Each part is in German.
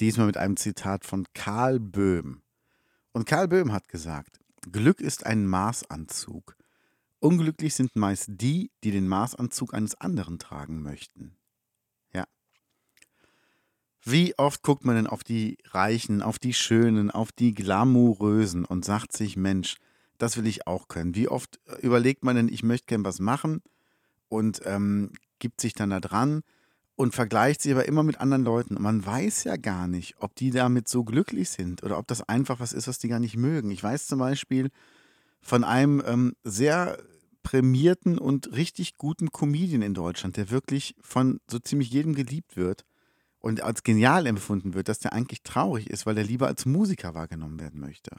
Diesmal mit einem Zitat von Karl Böhm. Und Karl Böhm hat gesagt, Glück ist ein Maßanzug. Unglücklich sind meist die, die den Maßanzug eines anderen tragen möchten. Ja. Wie oft guckt man denn auf die Reichen, auf die Schönen, auf die Glamourösen und sagt sich, Mensch, das will ich auch können. Wie oft überlegt man denn, ich möchte gern was machen und ähm, gibt sich dann da dran und vergleicht sich aber immer mit anderen Leuten. Und man weiß ja gar nicht, ob die damit so glücklich sind oder ob das einfach was ist, was die gar nicht mögen. Ich weiß zum Beispiel von einem ähm, sehr prämierten und richtig guten Comedian in Deutschland, der wirklich von so ziemlich jedem geliebt wird und als genial empfunden wird, dass der eigentlich traurig ist, weil er lieber als Musiker wahrgenommen werden möchte.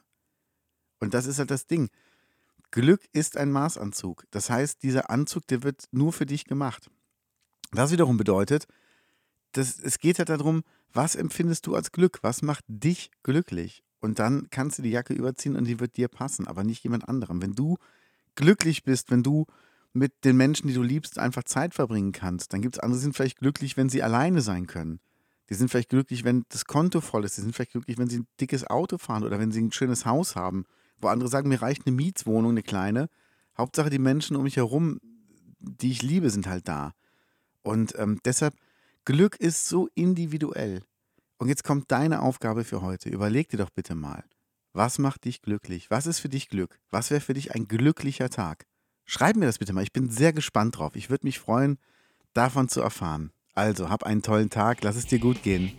Und das ist halt das Ding. Glück ist ein Maßanzug. Das heißt, dieser Anzug, der wird nur für dich gemacht. Das wiederum bedeutet, dass es geht halt darum, was empfindest du als Glück? Was macht dich glücklich? Und dann kannst du die Jacke überziehen und die wird dir passen, aber nicht jemand anderem. Wenn du glücklich bist, wenn du mit den Menschen, die du liebst, einfach Zeit verbringen kannst, dann gibt es andere, die sind vielleicht glücklich, wenn sie alleine sein können. Die sind vielleicht glücklich, wenn das Konto voll ist. Die sind vielleicht glücklich, wenn sie ein dickes Auto fahren oder wenn sie ein schönes Haus haben. Wo andere sagen, mir reicht eine Mietswohnung, eine kleine. Hauptsache, die Menschen um mich herum, die ich liebe, sind halt da. Und ähm, deshalb, Glück ist so individuell. Und jetzt kommt deine Aufgabe für heute. Überleg dir doch bitte mal, was macht dich glücklich? Was ist für dich Glück? Was wäre für dich ein glücklicher Tag? Schreib mir das bitte mal. Ich bin sehr gespannt drauf. Ich würde mich freuen, davon zu erfahren. Also, hab einen tollen Tag. Lass es dir gut gehen.